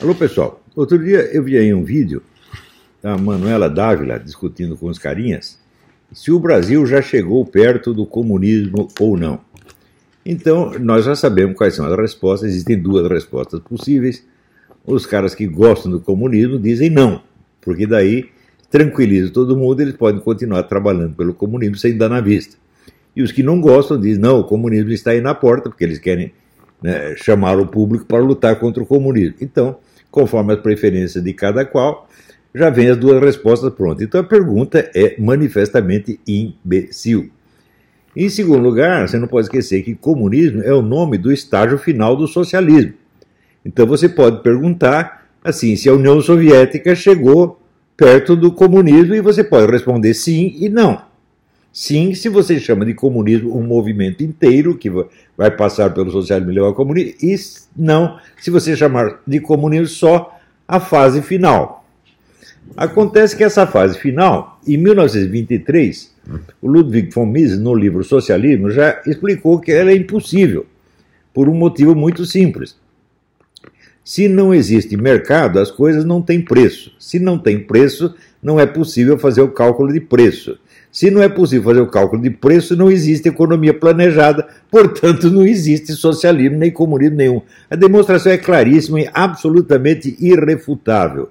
Alô, pessoal. Outro dia eu vi aí um vídeo da Manuela Dávila discutindo com os carinhas se o Brasil já chegou perto do comunismo ou não. Então, nós já sabemos quais são as respostas, existem duas respostas possíveis. Os caras que gostam do comunismo dizem não, porque daí tranquiliza todo mundo, eles podem continuar trabalhando pelo comunismo sem dar na vista. E os que não gostam dizem não, o comunismo está aí na porta, porque eles querem né, chamar o público para lutar contra o comunismo. Então, conforme as preferências de cada qual, já vem as duas respostas prontas. Então a pergunta é manifestamente imbecil. Em segundo lugar, você não pode esquecer que comunismo é o nome do estágio final do socialismo. Então você pode perguntar assim, se a União Soviética chegou perto do comunismo e você pode responder sim e não. Sim, se você chama de comunismo um movimento inteiro que vai passar pelo socialismo e levar ao comunismo, e não, se você chamar de comunismo só a fase final. Acontece que essa fase final, em 1923, o Ludwig von Mises, no livro Socialismo, já explicou que ela é impossível, por um motivo muito simples. Se não existe mercado, as coisas não têm preço. Se não tem preço, não é possível fazer o cálculo de preço. Se não é possível fazer o cálculo de preço, não existe economia planejada, portanto, não existe socialismo nem comunismo nenhum. A demonstração é claríssima e absolutamente irrefutável.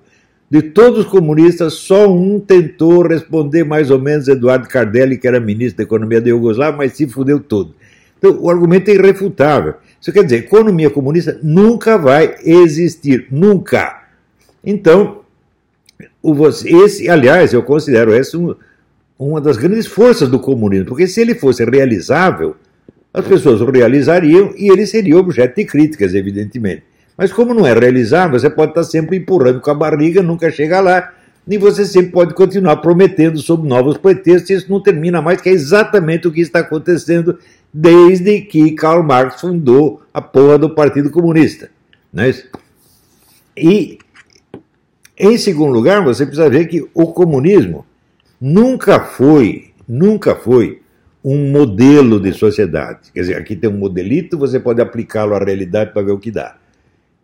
De todos os comunistas, só um tentou responder mais ou menos Eduardo Cardelli, que era ministro da Economia da Iugoslávia, mas se fudeu todo. Então, o argumento é irrefutável. Isso quer dizer, economia comunista nunca vai existir, nunca. Então, esse, aliás, eu considero esse um, uma das grandes forças do comunismo, porque se ele fosse realizável, as pessoas o realizariam e ele seria objeto de críticas, evidentemente. Mas como não é realizável, você pode estar sempre empurrando com a barriga, nunca chega lá, e você sempre pode continuar prometendo sob novos pretextos, e isso não termina mais, que é exatamente o que está acontecendo desde que Karl Marx fundou a porra do Partido Comunista. Não é isso? E, em segundo lugar, você precisa ver que o comunismo nunca foi, nunca foi um modelo de sociedade. Quer dizer, aqui tem um modelito, você pode aplicá-lo à realidade para ver o que dá.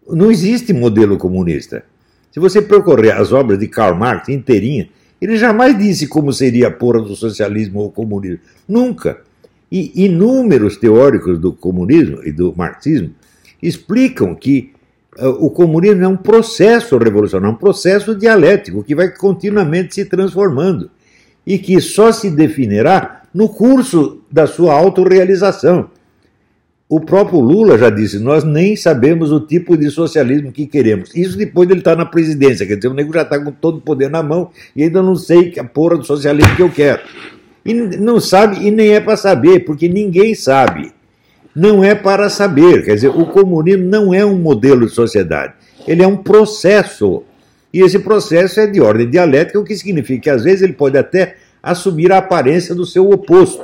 Não existe modelo comunista. Se você percorrer as obras de Karl Marx inteirinha, ele jamais disse como seria a porra do socialismo ou comunismo. Nunca. E inúmeros teóricos do comunismo e do marxismo explicam que uh, o comunismo é um processo revolucionário, um processo dialético que vai continuamente se transformando e que só se definirá no curso da sua autorrealização. O próprio Lula já disse: nós nem sabemos o tipo de socialismo que queremos. Isso depois dele estar na presidência, quer dizer, o nego já está com todo o poder na mão e ainda não sei a porra do socialismo que eu quero. E não sabe, e nem é para saber, porque ninguém sabe. Não é para saber. Quer dizer, o comunismo não é um modelo de sociedade. Ele é um processo. E esse processo é de ordem dialética, o que significa que às vezes ele pode até assumir a aparência do seu oposto.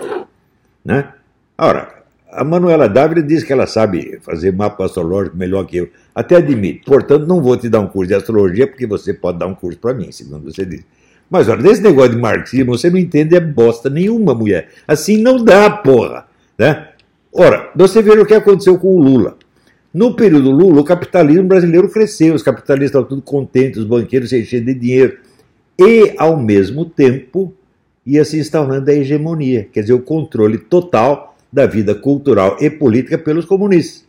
Né? Ora, a Manuela Dávila diz que ela sabe fazer mapa astrológico melhor que eu. Até admito. Portanto, não vou te dar um curso de astrologia, porque você pode dar um curso para mim, segundo você diz. Mas olha, desse negócio de marxismo, você não entende é bosta nenhuma, mulher. Assim não dá, porra. Né? Ora, você vê o que aconteceu com o Lula. No período Lula, o capitalismo brasileiro cresceu, os capitalistas estavam tudo contentes, os banqueiros se enchendo de dinheiro. E, ao mesmo tempo, ia se instaurando a hegemonia, quer dizer, o controle total da vida cultural e política pelos comunistas.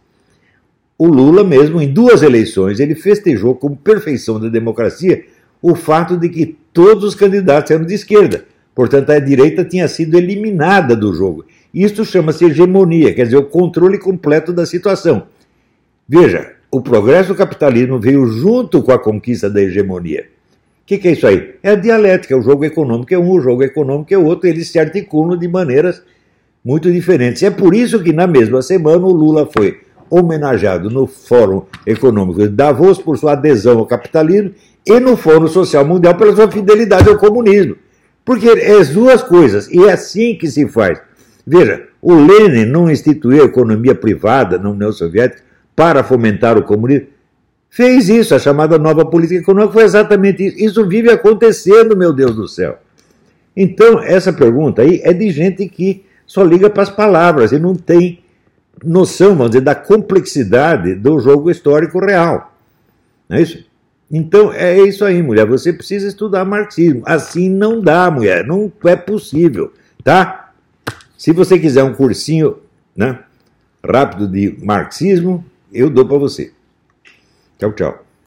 O Lula, mesmo em duas eleições, ele festejou como perfeição da democracia o fato de que todos os candidatos eram de esquerda. Portanto, a direita tinha sido eliminada do jogo. Isso chama-se hegemonia, quer dizer, o controle completo da situação. Veja, o progresso do capitalismo veio junto com a conquista da hegemonia. O que, que, é isso aí? É a dialética, o jogo econômico é um, o jogo econômico é outro, eles se articulam de maneiras muito diferentes. É por isso que na mesma semana o Lula foi homenageado no Fórum Econômico de Davos por sua adesão ao capitalismo e no Fórum Social Mundial pela sua fidelidade ao comunismo. Porque é as duas coisas, e é assim que se faz. Veja, o Lenin não instituiu a economia privada na União Soviética para fomentar o comunismo. Fez isso, a chamada nova política econômica foi exatamente isso. Isso vive acontecendo, meu Deus do céu. Então, essa pergunta aí é de gente que só liga para as palavras e não tem noção, vamos dizer, da complexidade do jogo histórico real. Não é isso? Então é isso aí, mulher. Você precisa estudar marxismo. Assim não dá, mulher. Não é possível, tá? Se você quiser um cursinho, né, rápido de marxismo, eu dou para você. Tchau, tchau.